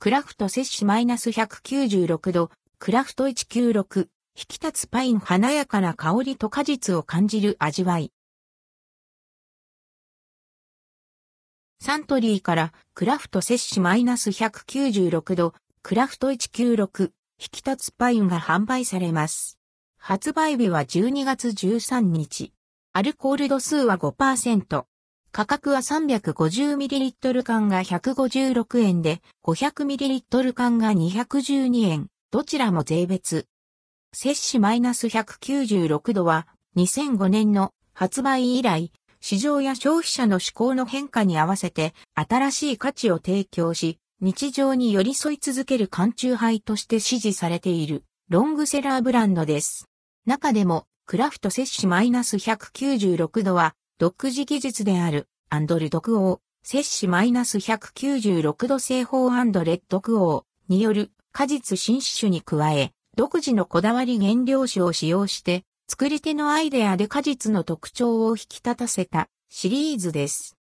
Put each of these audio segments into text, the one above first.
クラフト摂氏マイナス196度、クラフト196、引き立つパイン華やかな香りと果実を感じる味わい。サントリーからクラフト摂氏マイナス196度、クラフト196、引き立つパインが販売されます。発売日は12月13日。アルコール度数は5%。価格は 350ml 缶が156円で、500ml 缶が212円、どちらも税別。摂氏マイナス196度は、2005年の発売以来、市場や消費者の思考の変化に合わせて、新しい価値を提供し、日常に寄り添い続ける缶中杯として支持されている、ロングセラーブランドです。中でも、クラフト摂氏マイナス196度は、独自技術である、アンドル毒王、摂氏マイナス196度製法アンドレッドクオーによる果実新種に加え、独自のこだわり原料種を使用して、作り手のアイデアで果実の特徴を引き立たせたシリーズです。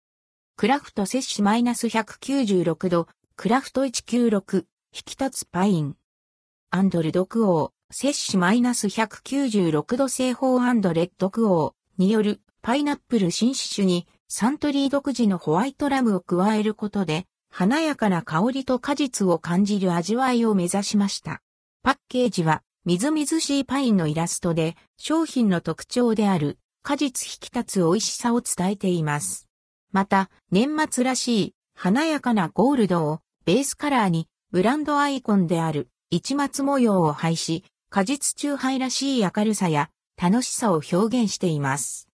クラフト摂氏マイナス196度、クラフト196、引き立つパイン。アンドルドクオー、摂氏マイナス196度製法レッドクオーによるパイナップル新種にサントリー独自のホワイトラムを加えることで華やかな香りと果実を感じる味わいを目指しました。パッケージはみずみずしいパインのイラストで商品の特徴である果実引き立つ美味しさを伝えています。また年末らしい華やかなゴールドをベースカラーにブランドアイコンである市松模様を配し果実中杯らしい明るさや楽しさを表現しています。